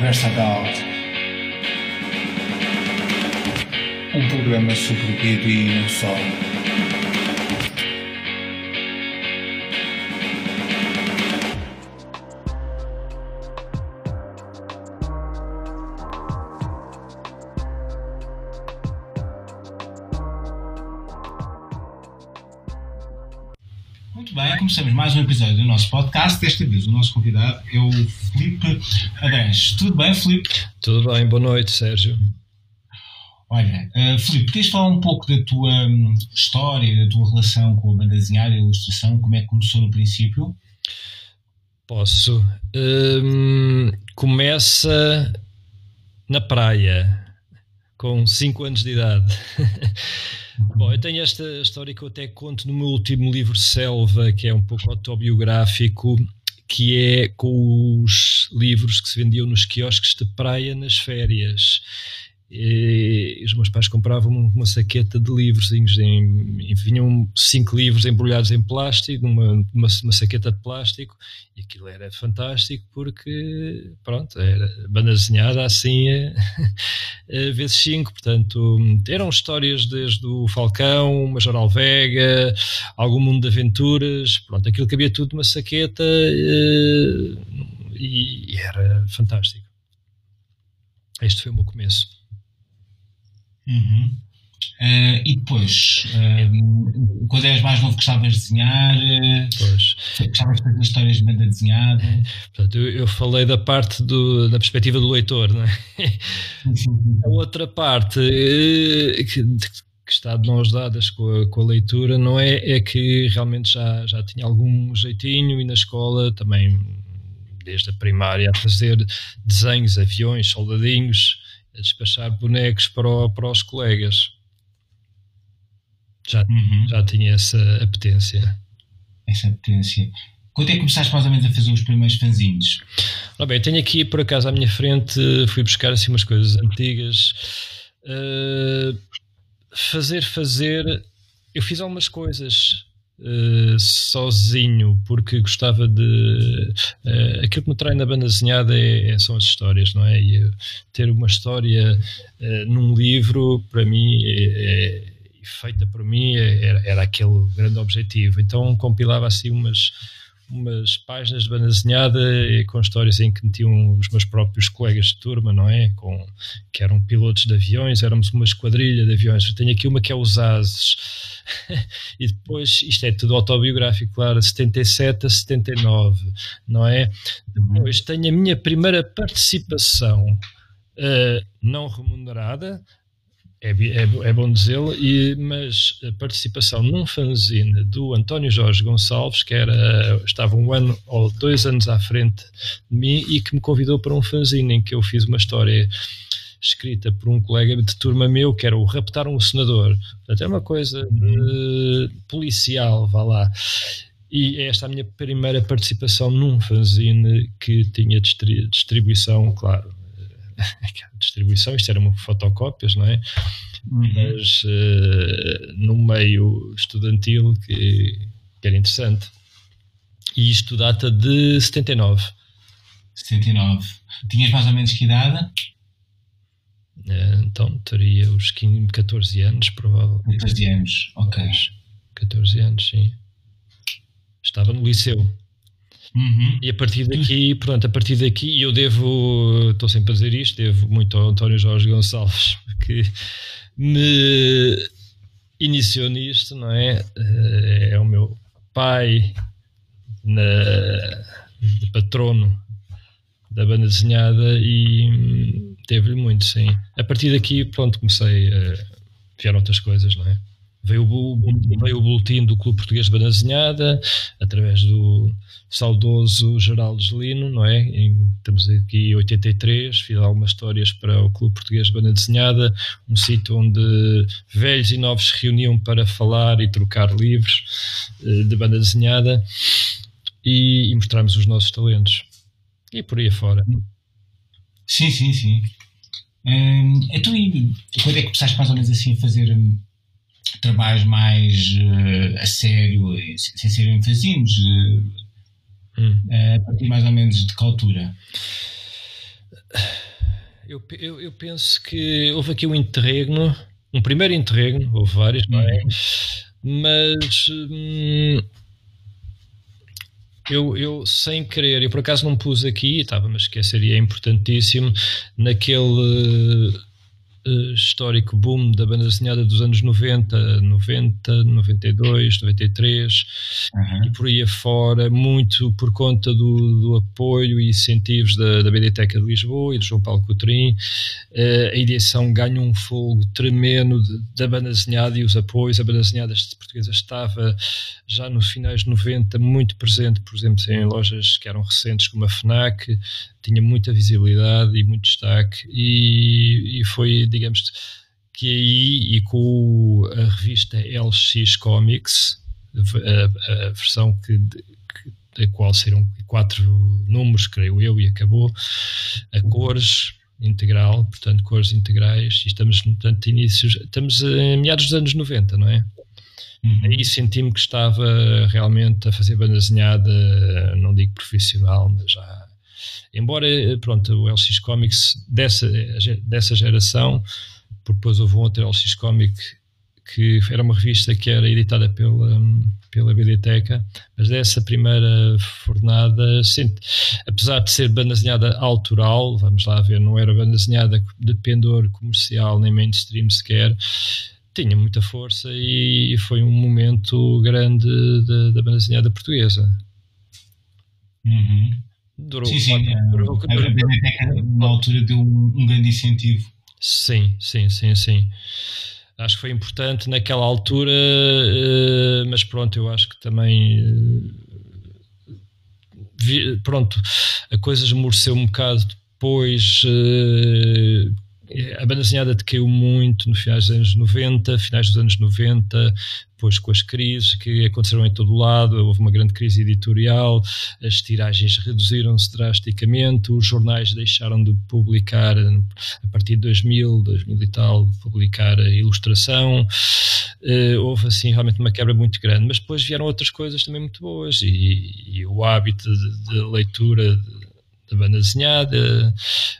Conversa Adult. Um programa sobre o e não só. Começamos mais um episódio do nosso podcast. Desta vez o nosso convidado é o Filipe Arantes. Tudo bem, Filipe? Tudo bem, boa noite, Sérgio. Olha, uh, Filipe, podias falar um pouco da tua um, história, da tua relação com a banda desenhada e a ilustração, como é que começou no princípio? Posso. Hum, começa na praia, com 5 anos de idade. Bom, eu tenho esta história que eu até conto no meu último livro, Selva, que é um pouco autobiográfico, que é com os livros que se vendiam nos quiosques de praia nas férias. E os meus pais compravam uma saqueta de livros, em, vinham cinco livros embrulhados em plástico, numa uma, uma, saqueta de plástico, e aquilo era fantástico porque, pronto, era banda desenhada assim a, vezes cinco, portanto, eram histórias desde o Falcão, Major Alvega, algum mundo de aventuras, pronto, aquilo cabia tudo numa saqueta e, e era fantástico. Este foi o meu começo. Uhum. Uh, e depois, uh, quando eras mais novo, gostavas de desenhar? Pois. Gostavas de fazer histórias de banda desenhada? Portanto, eu, eu, falei da parte do, da perspectiva do leitor, não é? A outra parte que, que está de mãos dadas com a, com a, leitura, não é? É que realmente já, já tinha algum jeitinho e na escola também, desde a primária, a fazer desenhos, aviões, soldadinhos a despachar bonecos para, o, para os colegas. Já, uhum. já tinha essa apetência. Essa apetência. Quando é que começaste mais ou menos a fazer os primeiros fanzines? Ora bem, tenho aqui por acaso à minha frente, fui buscar assim umas coisas antigas. Uh, fazer, fazer. Eu fiz algumas coisas uh, sozinho, porque gostava de. Uh, aquilo que me trai na banda desenhada é, é, são as histórias, não é? E ter uma história uh, num livro, para mim, é, é, feita por mim, é, era, era aquele grande objetivo. Então compilava assim umas umas páginas de banda desenhada com histórias em que metiam os meus próprios colegas de turma, não é? Com, que eram pilotos de aviões, éramos uma esquadrilha de aviões. Eu tenho aqui uma que é os Ases. e depois, isto é tudo autobiográfico, claro, 77 a 79, não é? Depois tenho a minha primeira participação uh, não remunerada, é, é, é, bom dizê-lo, mas a participação num fanzine do António Jorge Gonçalves, que era, estava um ano ou dois anos à frente de mim e que me convidou para um fanzine em que eu fiz uma história escrita por um colega de turma meu, que era o Raptar um Senador. Portanto, é uma coisa uh, policial, vá lá. E é esta a minha primeira participação num fanzine que tinha distribuição, claro, distribuição, isto eram fotocópias, não é? Uhum. Mas uh, no meio estudantil que, que, era interessante. E isto data de 79. 79. Tinhas mais ou menos que idade? Uh, então teria os 15, 14 anos, provavelmente. 14 anos, ok. 14 anos, sim. Estava no liceu. Uhum. E a partir daqui, pronto, a partir daqui eu devo, estou sempre a dizer isto, devo muito ao António Jorge Gonçalves, que me iniciou nisto, não é? Eh, é o meu pai, na, de patrono da banda desenhada e teve-lhe muito, sim. A partir daqui, pronto, comecei a. vieram outras coisas, não é? Veio o, veio o boletim do Clube Português de Banda Desenhada, através do saudoso Geraldo Gelino, não é? Em, estamos aqui em 83, fiz algumas histórias para o Clube Português de Banda Desenhada, um sítio onde velhos e novos se reuniam para falar e trocar livros eh, de banda desenhada e, e mostrarmos os nossos talentos. E por aí afora. Sim, sim, sim. Hum, então, e quando é que começaste mais ou menos assim a fazer hum, trabalhos mais uh, a sério, sem serem fanzines, uh, hum. uh, a partir mais ou menos de que altura? Eu, eu, eu, penso que houve aqui um interregno, um primeiro interregno, houve vários, não é? Uhum. Mas hum, eu, eu, sem querer, eu por acaso não pus aqui, estava-me a esquecer, e é importantíssimo, naquele uh, histórico boom da banda desenhada dos anos 90, 90, 92, 93 uhum. e por aí afora, muito por conta do, do apoio e incentivos da, da Biblioteca de Lisboa e do João Paulo Coutrinho. Uh, a edição ganha um fogo tremendo de, da banda desenhada e os apoios. A banda desenhada portuguesa estava já nos finais de 90 muito presente, por exemplo, em lojas que eram recentes como a FNAC, tinha muita visibilidade e muito destaque e, e foi, digamos que aí e com a revista LX Comics, a, a versão que, que, da qual serão quatro números, creio eu, e acabou, a cores integral, portanto, cores integrais, e estamos, portanto, inícios, estamos em meados dos anos 90, não é? Uhum. Aí senti-me que estava realmente a fazer banda desenhada, não digo profissional, mas já Embora, eh, pronto, o LX Comics dessa, dessa geração, porque depois houve um outro LX Comic que era uma revista que era editada pela, pela biblioteca, mas dessa primeira fornada, sim, apesar de ser banda desenhada autoral, vamos lá ver, não era banda desenhada de pendor comercial nem mainstream sequer, tinha muita força e foi um momento grande da banda desenhada portuguesa. Uhum. Durou, sim, sim. Durou, durou, a biblioteca na altura deu um, um, grande incentivo. Sim, sim, sim, sim. Acho que foi importante naquela altura, uh, mas pronto, eu acho que também. Vi, pronto, a coisa esmoreceu um bocado depois. A banda desenhada decaiu muito no finais dos anos 90, finais dos anos 90, depois com as crises que aconteceram em todo o lado, houve uma grande crise editorial, as tiragens reduziram-se drasticamente, os jornais deixaram de publicar a partir de 2000, 2000 e tal, publicar a ilustração, uh, houve assim realmente uma quebra muito grande, mas depois vieram outras coisas também muito boas e, e o hábito de, de leitura de, da banda desenhada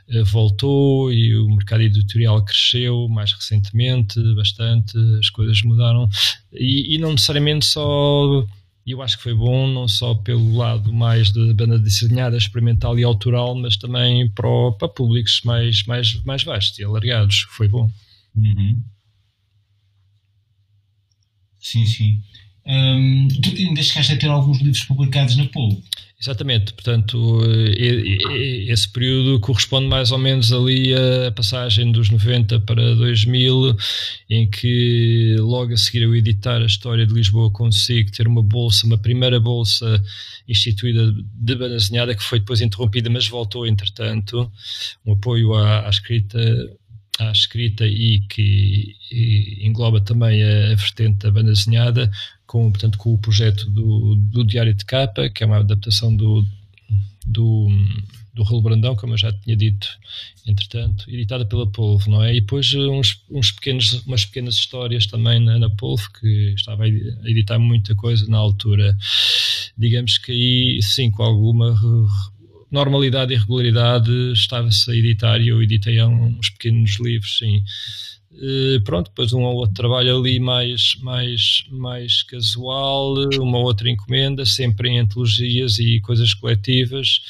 eh, voltou e o mercado editorial cresceu mais recentemente bastante, as coisas mudaram e, e não necessariamente só eu acho que foi bom não só pelo lado mais da banda desenhada, experimental e autoral, mas também para, para públicos mais, mais, mais vastos e alargados. Foi bom. Uhum. Sim, sim. Um, tu ainda chegaste a ter alguns livros publicados na Polo. Exatamente, portanto, esse período corresponde mais ou menos ali à passagem dos 90 para 2000, em que logo a seguir eu editar a história de Lisboa consigo ter uma bolsa, uma primeira bolsa instituída de banda que foi depois interrompida, mas voltou entretanto, um apoio à, à escrita à escrita e que e engloba também a, a vertente da banda desenhada, com, portanto, com o projeto do, do Diário de Capa, que é uma adaptação do, do, do Rolo Brandão, como eu já tinha dito, entretanto, editada pela Polvo, não é? E depois uns, uns pequenos, umas pequenas histórias também na, na Polvo, que estava a editar muita coisa na altura. Digamos que aí, sim, com alguma normalidade e regularidade, estava-se a editar e eu editei uns pequenos livros, sim. Uh, pronto, depois um ou outro trabalho ali mais, mais, mais casual, uma outra encomenda, sempre em antologias e coisas coletivas.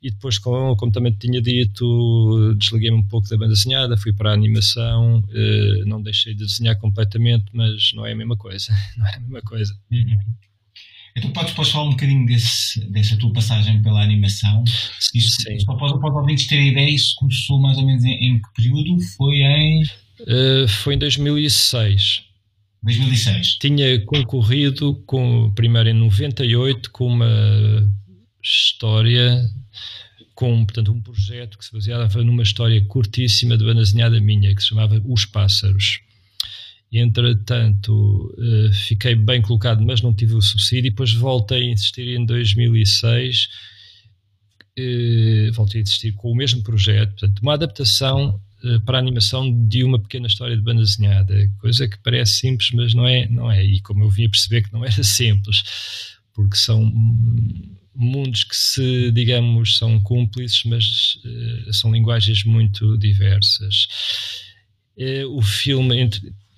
E depois, como, como também tinha dito, desliguei-me um pouco da banda desenhada, fui para a animação, uh, não deixei de desenhar completamente, mas não é a mesma coisa. Não é a mesma coisa. Uhum. Então podes, podes falar um bocadinho desse, dessa tua passagem pela animação? Isso, Sim. Só para, para os ouvintes terem ideia, isso começou mais ou menos em, em que período? Foi em Uh, foi em 2006. 2006. Tinha concorrido com, primeiro em 98 com uma história, com portanto, um projeto que se baseava numa história curtíssima de banda desenhada minha, que se chamava Os Pássaros. Entretanto, uh, fiquei bem colocado, mas não tive o subsídio, e depois voltei a insistir em 2006. Uh, eh, voltei a insistir com o mesmo projeto, portanto, uma adaptação eh, para a animação de uma pequena história de banda desenhada, coisa que parece simples, mas não é, não é. E como eu vim a perceber que não era simples, porque são mundos que se, digamos, são cúmplices, mas são linguagens muito diversas. O filme,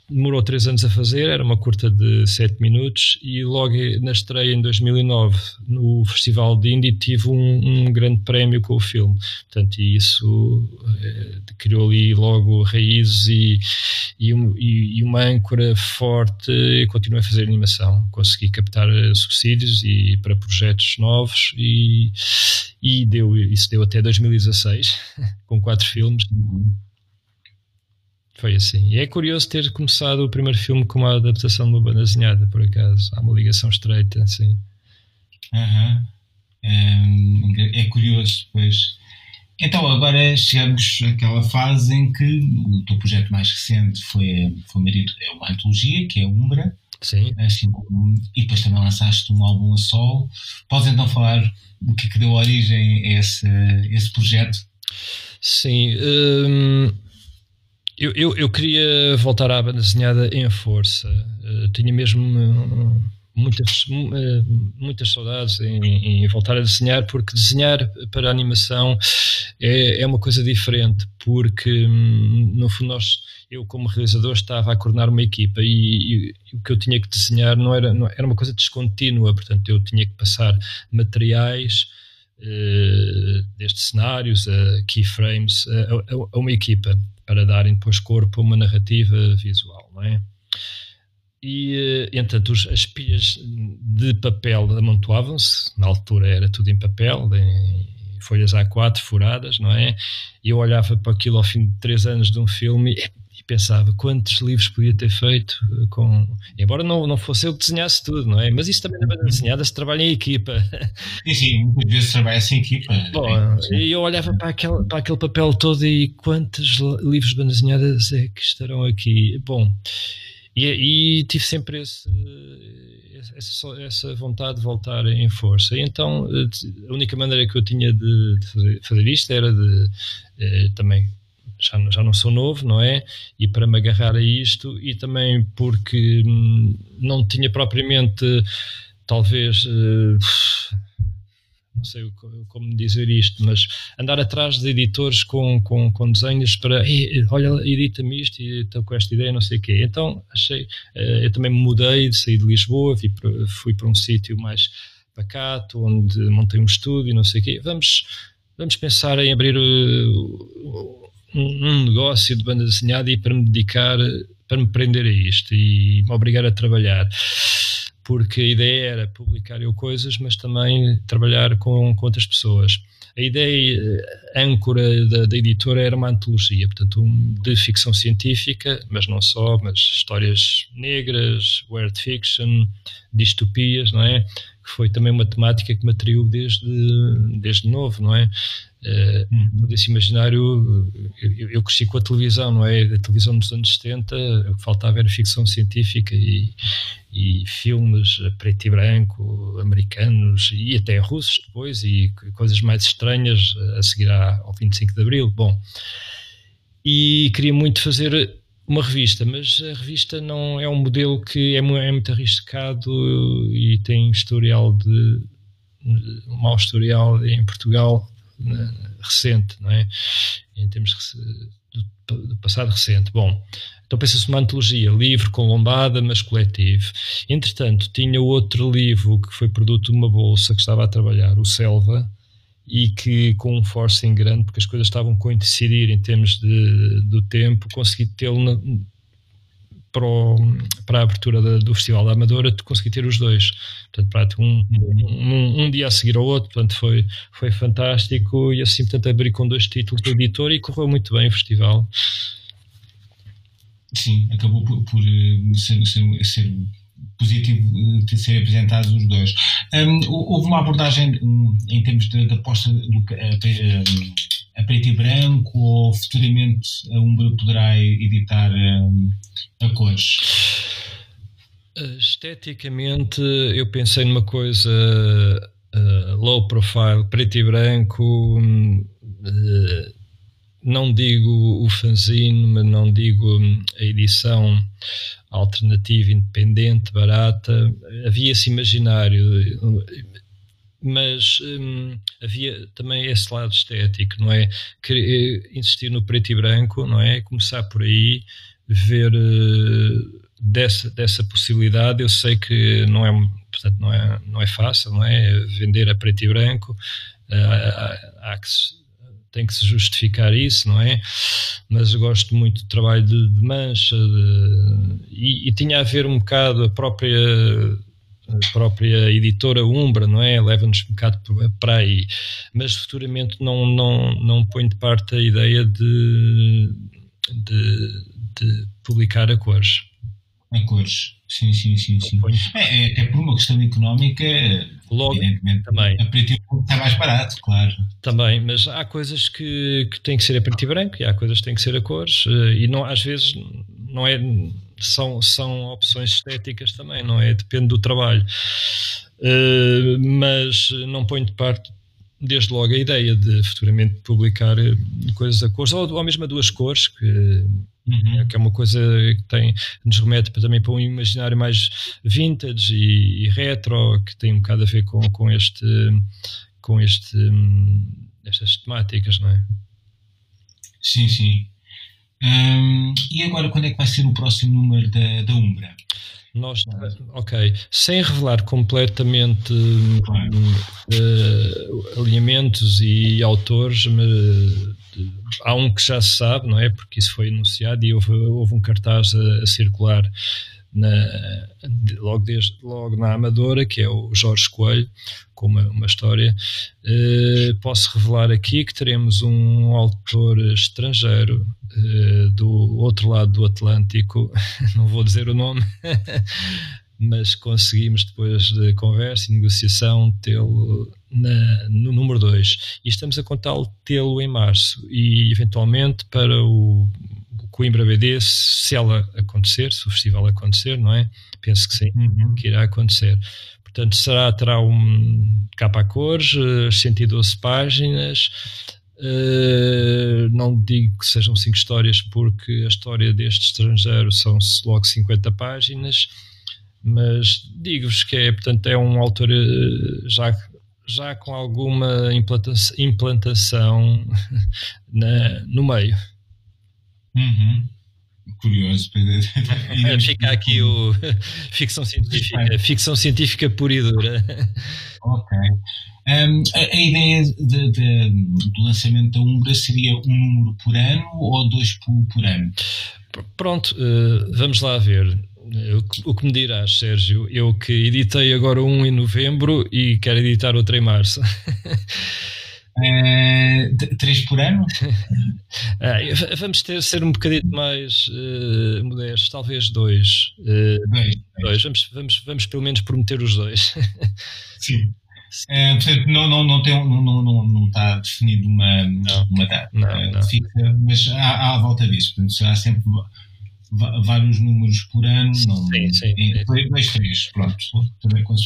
demorou três anos a fazer, era uma curta de sete minutos e logo na estreia em 2009 no Festival de Indy tive um, um grande prémio com o filme, portanto isso eh, criou ali logo raízes e, e, um, e, uma âncora forte e continuei a fazer animação, consegui captar eh, subsídios e para projetos novos e, e deu, isso deu até 2016 com quatro filmes foi assim. E é curioso ter começado o primeiro filme com uma adaptação de uma banda desenhada, por acaso. Há uma ligação estreita, assim. Uhum. É, é curioso, pois. Então, agora chegamos àquela fase em que o teu projeto mais recente foi, foi é uma antologia, que é Umbra. Sim. Assim, e depois também lançaste um álbum a sol. Podes então falar o que é que deu origem a esse, a esse projeto? Sim. Hum, eu, eu, eu, queria voltar à banda desenhada em força. Uh, tinha mesmo uh, muitas, uh, muitas saudades em, em, voltar a desenhar, porque desenhar para animação é, é uma coisa diferente. Porque, um, no fundo, nós, eu, como realizador, estava a coordenar uma equipa e, e, e, o que eu tinha que desenhar não era, não, era uma coisa descontínua. Portanto, eu tinha que passar materiais. Destes cenários, uh, keyframes, a, a, uma equipa para darem depois corpo a uma narrativa visual, não é? E, eh, entanto, as pilhas de papel amontoavam-se, na altura era tudo em papel, em folhas A4 furadas, não é? E eu olhava para aquilo ao fim de três anos de um filme pensava quantos livros podia ter feito eh, com. Embora não, não fosse eu que desenhasse tudo, não é? Mas isso também na banda desenhada se trabalha em equipa. Sim, sim, muitas vezes trabalha-se em equipa. Bom, e eu olhava para aquele, para aquele papel todo e quantos livros de banda desenhadas é que estarão aqui? Bom, e, e tive sempre esse, essa, essa, vontade de voltar em força. E então eh, a única maneira que eu tinha de, de fazer, fazer, isto era de eh, também já, já não sou novo, não é? E para me agarrar a isto, e também porque hum, não tinha propriamente, talvez, uh, não sei como dizer isto, mas andar atrás de editores com, com, com desenhos para, olha, edita-me isto e estou com esta ideia, não sei o quê. Então achei, uh, eu também mudei, saí de Lisboa, para, fui para um sítio mais pacato, onde montei um estúdio, não sei o quê. Vamos, vamos pensar em abrir um, negócio de banda desenhada e para me dedicar, para me prender a isto e me obrigar a trabalhar. Porque a ideia era publicar eu coisas, mas também trabalhar com, com outras pessoas. A ideia a âncora da, da, editora era uma antologia, portanto, um, de ficção científica, mas não só, mas histórias negras, weird fiction, distopias, não é? Que foi também uma temática que me atraiu desde, desde novo, não é? Uh, todo esse imaginário, eu, eu, cresci com a televisão, não é? A televisão dos anos 70, faltava era ficção científica e, e filmes preto e branco, americanos e até russos depois, e coisas mais estranhas a seguir ao 25 de Abril. Bom, e queria muito fazer uma revista, mas a revista não é um modelo que é, é muito arriscado e tem historial de um mau historial em Portugal recente, não é? Em termos do passado recente. Bom, então pensa-se uma antologia, livro com lombada, mas coletivo. Entretanto, tinha outro livro que foi produto de uma bolsa que estava a trabalhar, o Selva, e que com um forcing grande, porque as coisas estavam a coincidir em termos de, do tempo, consegui tê-lo para, para a abertura da, do Festival da Amadora, consegui ter os dois. Portanto, um, um, um, dia a seguir ao outro, portanto, foi, foi fantástico e assim, portanto, abri com dois títulos do editor e correu muito bem o festival. Sim, acabou por, por eh, ser, ser, ser positivo eh, de serem apresentados os dois. Um, houve uma abordagem um, em termos de aposta do, a, a, preto e branco ou futuramente a Umbra poderá editar um, a cores? Esteticamente, eu pensei numa coisa uh, low profile, preto e branco. Uh, não digo o fanzine, não digo hum, a edição alternativa, independente, barata. Havia esse imaginário. mas hum, havia também esse lado estético, não é? Querer insistir no preto e branco, não é? Começar por aí, ver uh, dessa, dessa possibilidade. Eu sei que não é, portanto, não é, não é fácil, não é? Vender a preto e branco, uh, há, há que tem que se justificar isso, não é? Mas gosto muito do trabalho de, de mancha de, e, e tinha a ver um bocado a própria a própria editora Umbra, não é? Leva-nos um bocado para aí. Mas futuramente não, não, não ponho de parte a ideia de, de, de publicar a cores. A cores, sim, sim, sim. sim. É, é, até por uma questão económica, Logo, evidentemente, também. a preto e branco está mais barato, claro. Também, mas há coisas que, que têm que ser a preto e branco e há coisas que têm que ser a cores, eh, e não, às vezes não é são, são opções estéticas também, não é? Depende do trabalho. Uh, mas não ponho de parte desde logo a ideia de futuramente publicar eh, coisas a cores, ou, ou mesmo a duas cores, que, uhum. é, que é uma coisa que tem, nos remete também para um imaginário mais vintage e, e, retro, que tem um bocado a ver com, com este com este hum, estas temáticas, não é? Sim, sim. Um, e agora, quando é que vai ser o próximo número da, da Umbra? Nós, ok, sem revelar completamente uh, alinhamentos e autores, mas, uh, há um que já se sabe, não é? Porque isso foi anunciado e houve, houve um cartaz a, a circular na, logo, desde, logo na Amadora, que é o Jorge Coelho, com uma, uma história. Uh, posso revelar aqui que teremos um autor estrangeiro uh, do outro lado do Atlântico, não vou dizer o nome, mas conseguimos depois de conversa e negociação tê-lo no número 2 e estamos a contá-lo tê-lo em março e eventualmente para o Coimbra BD, se ela acontecer, se o festival acontecer, não é? Penso que sim, uhum. que irá acontecer. Portanto, será, terá um capa a cores, 112 eh, páginas. Uh, não digo que sejam cinco histórias, porque a história deste estrangeiro são logo 50 páginas, mas digo-vos que é, portanto, é um autor uh, já já com alguma implantação, implantação na, no meio. Uhum. Curioso. Fica aqui o ficção científica, ficção científica pura e dura. Ok. Um, a, a, ideia de, de, do lançamento da Umbra seria um número por ano ou dois por, por ano? Pronto, uh, vamos lá ver. O que me dirás, Sérgio? Eu que editei agora um em novembro e quero editar outro em março. Uh, três por ano? uh, vamos ter ser um bocadinho mais uh, modestos, talvez dois. Uh, dois, dois. Vamos, vamos, vamos pelo menos prometer os dois. Sim. Uh, portanto, não, não, não, tem, não, não, não, não está definido uma, não, uma data não, não. fixa, mas há, há a volta disso. Portanto, será sempre vários números por ano. Não, sim, sim. dois, três, pronto. Também com a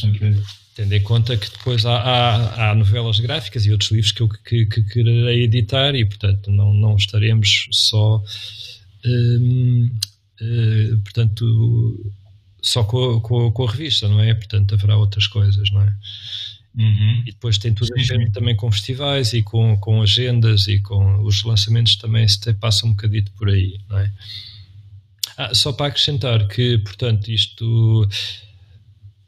Tendo em conta que depois há, há, há, novelas gráficas e outros livros que eu que, que quererei editar e, portanto, não, não estaremos só. Hum, hum, portanto, só com, com, com, a revista, não é? Portanto, haverá outras coisas, não é? Uhum. E depois tem tudo a ver também com festivais e com, com agendas e com os lançamentos também se passam um bocadito por aí, não é? Ah, só para acrescentar que, portanto, isto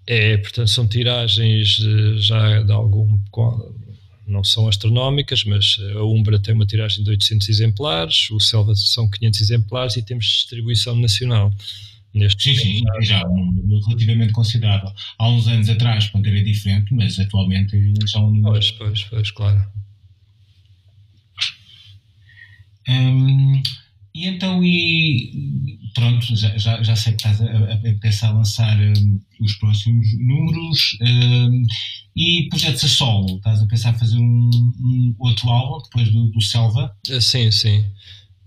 é, portanto, são tiragens já de algum. Não são astronómicas, mas a Umbra tem uma tiragem de 800 exemplares, o Selva são 500 exemplares e temos distribuição nacional. Neste sim, sim, já, um, relativamente considerável. Há uns anos atrás, quando era diferente, mas atualmente já é um número. Pois, pois, pois, claro. Hum, e então, e pronto, já, já, já sei que estás a, a, pensar a lançar um, os próximos números um, e projetos a solo, estás a pensar fazer um, um outro álbum depois do, do Selva? Eh, sim, sim.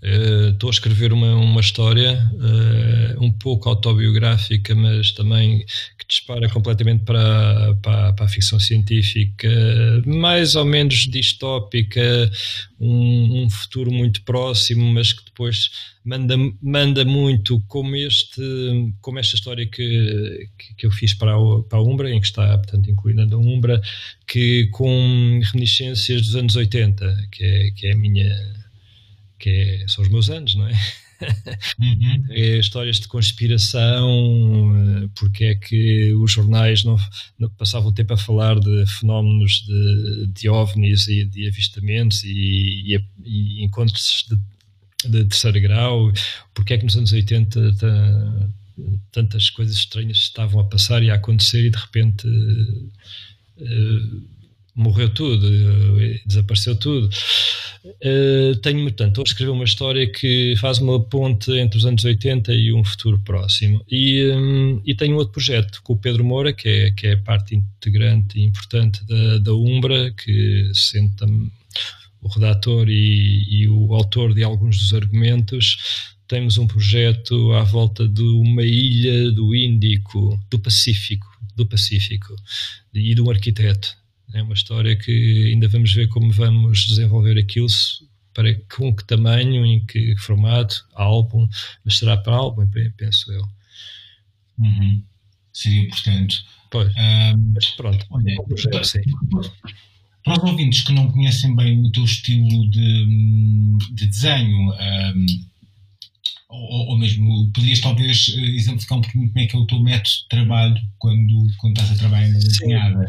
Estou uh, a escrever uma, uma história uh, um pouco autobiográfica, mas também que dispara completamente para, para, para, a ficção científica, mais ou menos distópica, um, um, futuro muito próximo, mas que depois manda, manda muito como, este, como esta história que, que, eu fiz para a, para a Umbra, em que está, portanto, incluída a Umbra, que com reminiscências dos anos 80, que é, que é a minha que é, são os meus anos, não é? Uhum. É histórias de conspiração, eh, porque é que os jornais não, não passavam o tempo a falar de fenómenos de, de ovnis e de avistamentos e, e, e encontros de, de, terceiro grau, porque é que nos anos 80 tantas coisas estranhas estavam a passar e a acontecer e de repente uh, morreu tudo, uh, desapareceu tudo. Uh, tenho, portanto, estou a escrever uma história que faz uma ponte entre os anos 80 e um futuro próximo. E, um, e tenho outro projeto com o Pedro Moura, que é, que é parte integrante e importante da, da Umbra, que senta o redator e, e o autor de alguns dos argumentos. Temos um projeto à volta de uma ilha do Índico, do Pacífico, do Pacífico, e de um arquiteto é uma história que ainda vamos ver como vamos desenvolver aquilo, para com que tamanho, em que formato, álbum, mas será para álbum, penso eu. Uhum. Seria, portanto. Pois. Um, mas pronto, olha, para, para os ouvintes que não conhecem bem o teu estilo de, de desenho, um, ou, ou, mesmo podias talvez eh, exemplificar um pouquinho como é que é o teu método de trabalho quando, quando estás a trabalhar na desenhada?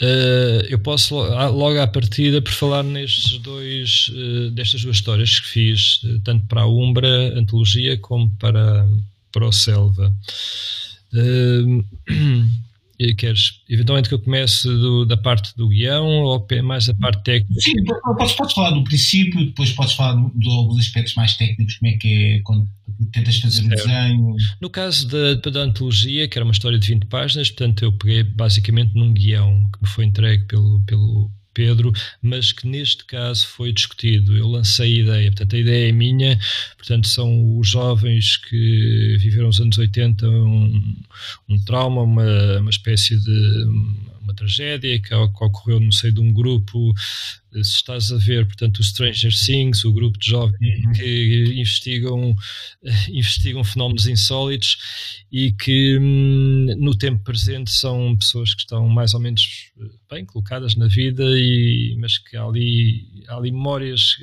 Uh, eu posso logo à partida por falar nestes dois, uh, destas duas histórias que fiz, tanto para a Umbra Antologia como para, para o Selva. Uh, queres eventualmente que eu comece do, da parte do guião ou mais da parte técnica? Sim, podes, podes falar do princípio, depois podes falar de alguns aspectos mais técnicos, como é que é quando tentas fazer o desenho. No caso da, da antologia, que era uma história de 20 páginas, portanto eu peguei basicamente num guião que me foi entregue pelo, pelo Pedro, mas que neste caso foi discutido. Eu lancei a ideia, portanto, a ideia é minha, portanto, são os jovens que viveram os anos 80 um, um trauma, uma, uma espécie de uma tragédia que, que ocorreu no seio de um grupo se estás a ver, portanto, o Stranger Things, o grupo de jovens uhum. que investigam, investigam fenómenos insólitos e que hum, no tempo presente são pessoas que estão mais ou menos eh, bem colocadas na vida, e, mas que há ali, há ali memórias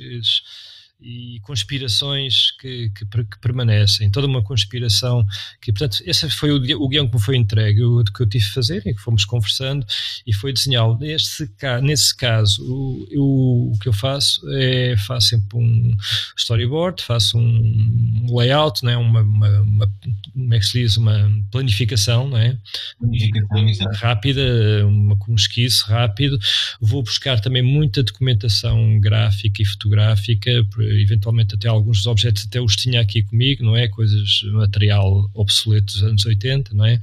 e conspirações que, que, que, permanecem, toda uma conspiração que, portanto, esse foi o, o guião que me foi entregue, o que eu tive de fazer e que fomos conversando e foi desenhá-lo. Nesse, nesse caso, o, eu, o que eu faço é, faço sempre um storyboard, faço um layout, né, uma, uma, uma como é que se diz, uma planificação, não é? Planificação, rápida, uma, um esquice rápido, vou buscar também muita documentação gráfica e fotográfica, eventualmente até alguns dos objetos até os tinha aqui comigo, não é? Coisas, material obsoleto dos anos 80, não é?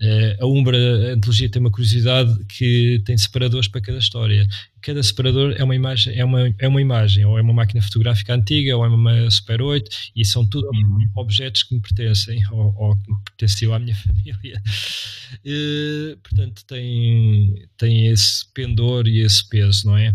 Uh, a Umbra a Antologia tem uma curiosidade que tem separadores para cada história. Cada separador é uma imagem, é uma, é uma imagem, ou é uma máquina fotográfica antiga, ou é uma Super 8, e são tudo uhum. objetos que me pertencem, ou, ou que pertenciam à minha família. Uh, portanto, tem, tem esse pendor e esse peso, não é?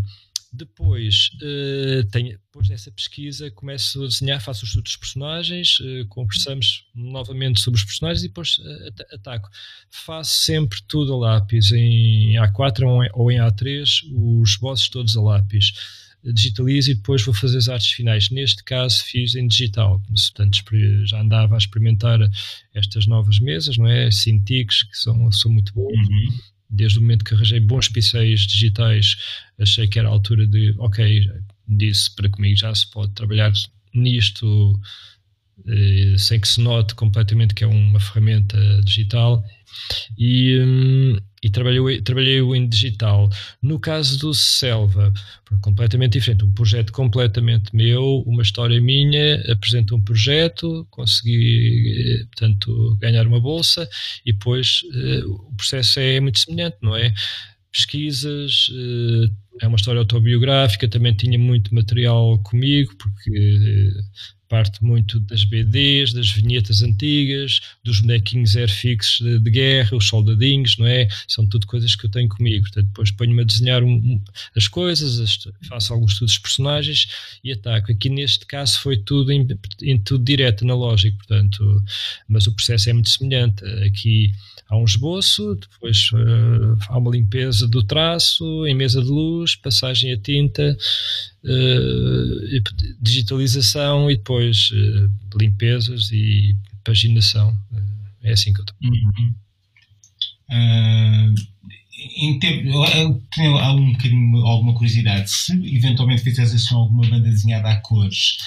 Depois, uh, tenho, depois dessa pesquisa, começo a desenhar, faço os estudos dos personagens, uh, conversamos novamente sobre os personagens e depois uh, ataco. Faço sempre tudo a lápis, em A4 ou em A3, os bosses todos a lápis. Digitalizo e depois vou fazer as artes finais. Neste caso, fiz em digital. Portanto, já andava a experimentar estas novas mesas, não é? Cintiques, que são, são muito boas. Uhum desde o momento que arranjei bons pincéis digitais, achei que era a altura de, ok, disse para comigo já se pode trabalhar nisto eh, sem que se note completamente que é uma ferramenta digital. E, hum, e trabalhei, trabalhei em digital. No caso do Selva, completamente diferente, um projeto completamente meu, uma história minha, apresento um projeto, consegui, eh, portanto, ganhar uma bolsa e depois uh, o processo é muito semelhante, não é? Pesquisas, uh, é uma história autobiográfica, também tinha muito material comigo, porque parte muito das BDs, das vinhetas antigas, dos bonequinhos airfix de, de, guerra, os soldadinhos, não é? São tudo coisas que eu tenho comigo. Portanto, depois ponho-me a desenhar um, as coisas, as, faço alguns estudos de personagens e ataco. Aqui neste caso foi tudo em, em tudo direto, analógico, portanto, mas o processo é muito semelhante. Aqui há um esboço, depois uh, há uma limpeza do traço, em mesa de luz, passagem a tinta, uh, digitalização e depois uh, limpezas e paginação. é assim que eu estou. Uhum. em tempo, eu tenho um bocadinho, alguma curiosidade. Se eventualmente fizesse assim alguma banda desenhada a cores,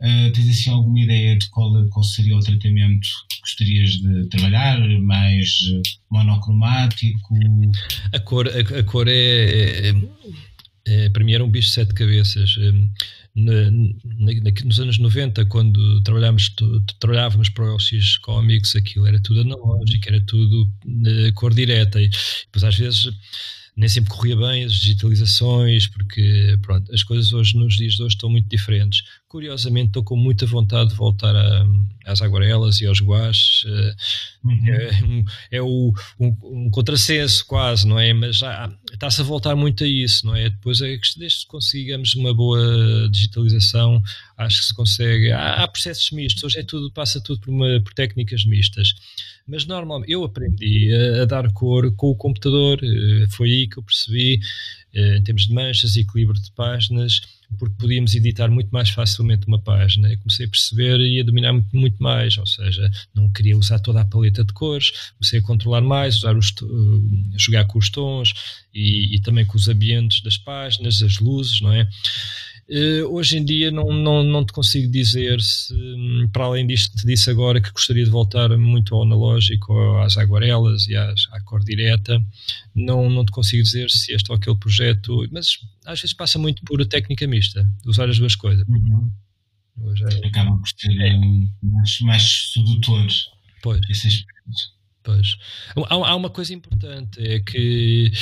Uh, tens assim alguma ideia de qual, qual seria o tratamento que gostarias de trabalhar? Mais eh, monocromático? A cor, a, a cor é, é, é, para mim era um bicho de sete cabeças. Na, na, nos anos 90, quando trabalhámos, trabalhávamos para o LX Comics, aquilo era tudo analógico, era tudo uh, cor direta. E depois às vezes nem sempre corria bem as digitalizações, porque pronto, as coisas hoje, nos dias de hoje, estão muito diferentes. Curiosamente, estou com muita vontade de voltar a, às aguarelas e aos guaches. Uhum. É, um, é o, um, um, contrassenso quase, não é? Mas está-se a voltar muito a isso, não é? Depois, é que desde que consigamos uma boa digitalização, acho que se consegue. Há, há processos mistos, hoje é tudo, passa tudo por, uma, por técnicas mistas. Mas normalmente eu aprendi a, a, dar cor com o computador, eh, foi aí que eu percebi, eh, em termos de manchas e equilíbrio de páginas, porque podíamos editar muito mais facilmente uma página. E comecei a perceber e a dominar muito, muito, mais, ou seja, não queria usar toda a paleta de cores, comecei a controlar mais, usar os, uh, jogar com os tons e, e, também com os ambientes das páginas, as luzes, não é? Uh, hoje em dia não, não, não te consigo dizer se, hum, para além disto que te disse agora, que gostaria de voltar muito ao analógico, às aguarelas e às, à cor direta, não, não te consigo dizer se este ou aquele projeto, mas às vezes passa muito por técnica mista, usar as duas coisas. Uhum. Hoje é... Acabam por ser é. mais, mais sedutores. Pois. Esses Pois. Há, há, uma coisa importante, é que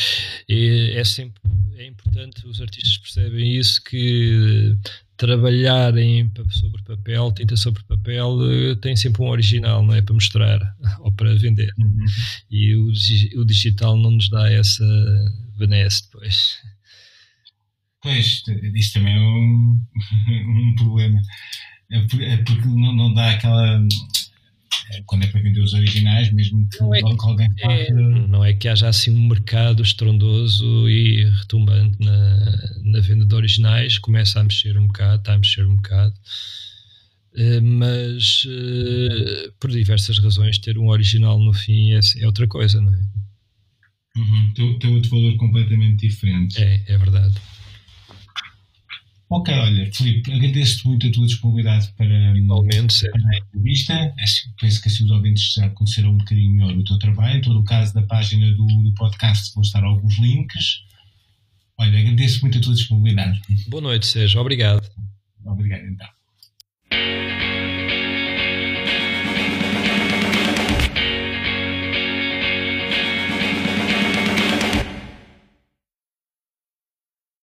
é, é, sempre é importante, os artistas percebem isso, que trabalharem sobre papel, tinta sobre papel, eh, tem sempre um original, não é? Para mostrar ou para vender. Uhum. E o, o, digital não nos dá essa benesse depois. Pois, isso também é um, um problema. É porque não, não dá aquela é, quando é para vender os originais, mesmo que, não é que alguém faça. É, não é que haja assim um mercado estrondoso e retumbante na, na venda de originais, começa a mexer um bocado, está a mexer um bocado. Uh, mas uh, por diversas razões, ter um original no fim é, é outra coisa, não é? Uhum, tem, tem outro valor completamente diferente. É, é verdade. Ok, olha, Filipe, agradeço-te muito a tua disponibilidade para, Igualmente, para a entrevista. Penso que assim os ouvintes já conheceram um bocadinho melhor o teu trabalho. Em todo o caso, da página do, do podcast vão estar alguns links. Olha, agradeço muito a tua disponibilidade. Boa noite, Sérgio. Obrigado. Obrigado, então.